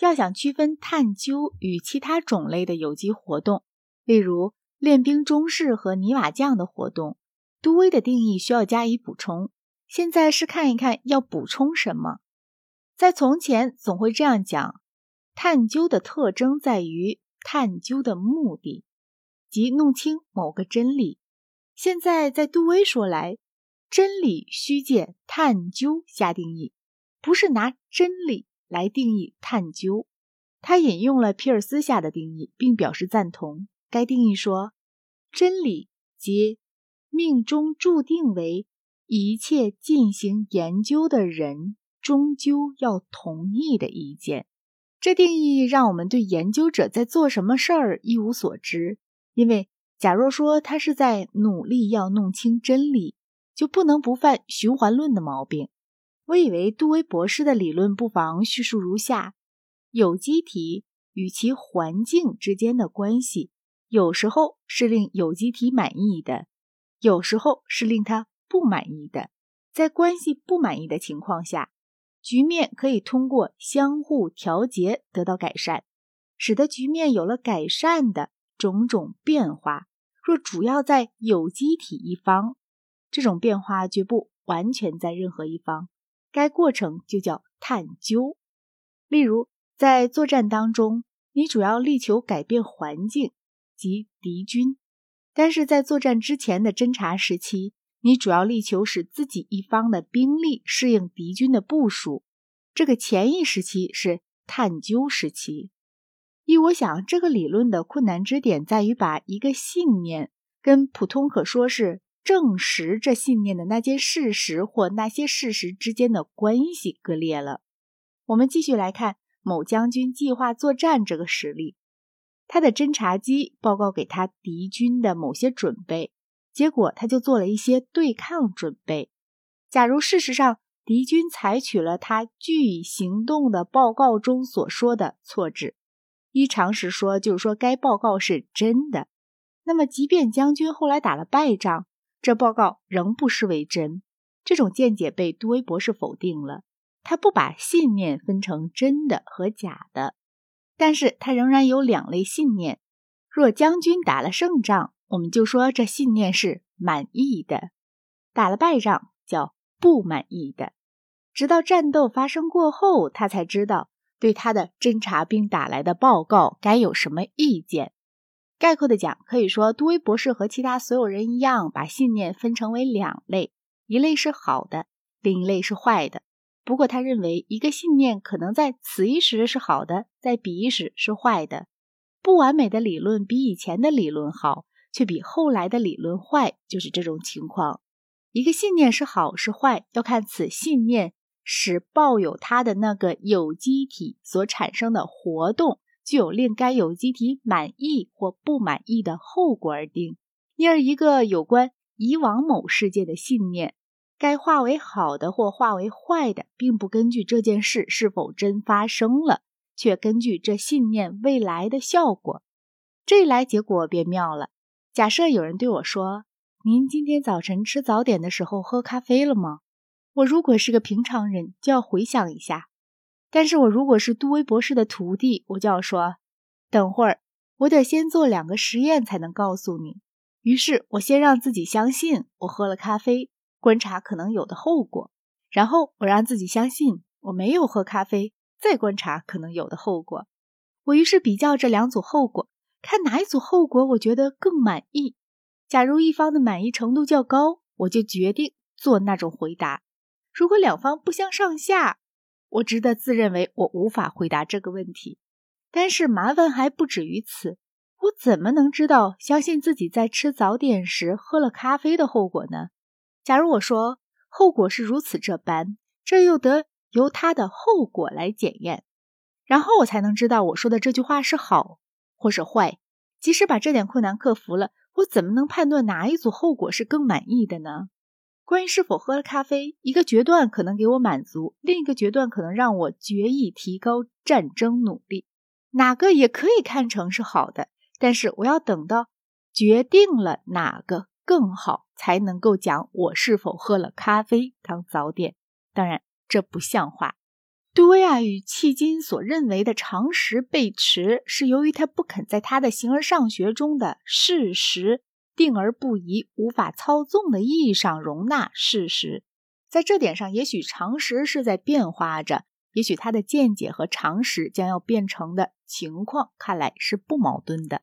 要想区分探究与其他种类的有机活动，例如练兵中士和泥瓦匠的活动，杜威的定义需要加以补充。现在是看一看要补充什么。在从前总会这样讲：探究的特征在于探究的目的，即弄清某个真理。现在在杜威说来，真理需借探究下定义，不是拿真理。来定义探究，他引用了皮尔斯下的定义，并表示赞同。该定义说，真理即命中注定为一切进行研究的人终究要同意的意见。这定义让我们对研究者在做什么事儿一无所知，因为假若说他是在努力要弄清真理，就不能不犯循环论的毛病。我以为杜威博士的理论不妨叙述如下：有机体与其环境之间的关系，有时候是令有机体满意的，有时候是令他不满意的。在关系不满意的情况下，局面可以通过相互调节得到改善，使得局面有了改善的种种变化。若主要在有机体一方，这种变化绝不完全在任何一方。该过程就叫探究。例如，在作战当中，你主要力求改变环境及敌军；但是在作战之前的侦察时期，你主要力求使自己一方的兵力适应敌军的部署。这个前一时期是探究时期。依我想，这个理论的困难之点在于把一个信念跟普通可说是。证实这信念的那件事实或那些事实之间的关系割裂了。我们继续来看某将军计划作战这个实例。他的侦察机报告给他敌军的某些准备，结果他就做了一些对抗准备。假如事实上敌军采取了他据以行动的报告中所说的措置，依常识说就是说该报告是真的，那么即便将军后来打了败仗。这报告仍不失为真，这种见解被杜威博士否定了。他不把信念分成真的和假的，但是他仍然有两类信念。若将军打了胜仗，我们就说这信念是满意的；打了败仗叫不满意的。直到战斗发生过后，他才知道对他的侦察兵打来的报告该有什么意见。概括的讲，可以说杜威博士和其他所有人一样，把信念分成为两类：一类是好的，另一类是坏的。不过，他认为一个信念可能在此一时是好的，在彼一时是坏的。不完美的理论比以前的理论好，却比后来的理论坏，就是这种情况。一个信念是好是坏，要看此信念使抱有它的那个有机体所产生的活动。具有令该有机体满意或不满意的后果而定。因而，一个有关以往某事件的信念，该化为好的或化为坏的，并不根据这件事是否真发生了，却根据这信念未来的效果。这一来，结果便妙了。假设有人对我说：“您今天早晨吃早点的时候喝咖啡了吗？”我如果是个平常人，就要回想一下。但是我如果是杜威博士的徒弟，我就要说，等会儿我得先做两个实验才能告诉你。于是我先让自己相信我喝了咖啡，观察可能有的后果，然后我让自己相信我没有喝咖啡，再观察可能有的后果。我于是比较这两组后果，看哪一组后果我觉得更满意。假如一方的满意程度较高，我就决定做那种回答。如果两方不相上下，我值得自认为我无法回答这个问题，但是麻烦还不止于此。我怎么能知道相信自己在吃早点时喝了咖啡的后果呢？假如我说后果是如此这般，这又得由它的后果来检验，然后我才能知道我说的这句话是好或是坏。即使把这点困难克服了，我怎么能判断哪一组后果是更满意的呢？关于是否喝了咖啡，一个决断可能给我满足，另一个决断可能让我决意提高战争努力。哪个也可以看成是好的，但是我要等到决定了哪个更好，才能够讲我是否喝了咖啡当早点。当然，这不像话。杜威亚与迄今所认为的常识背驰，是由于他不肯在他的形而上学中的事实定而不移、无法操纵的意义上容纳事实。在这点上，也许常识是在变化着，也许他的见解和常识将要变成的情况，看来是不矛盾的。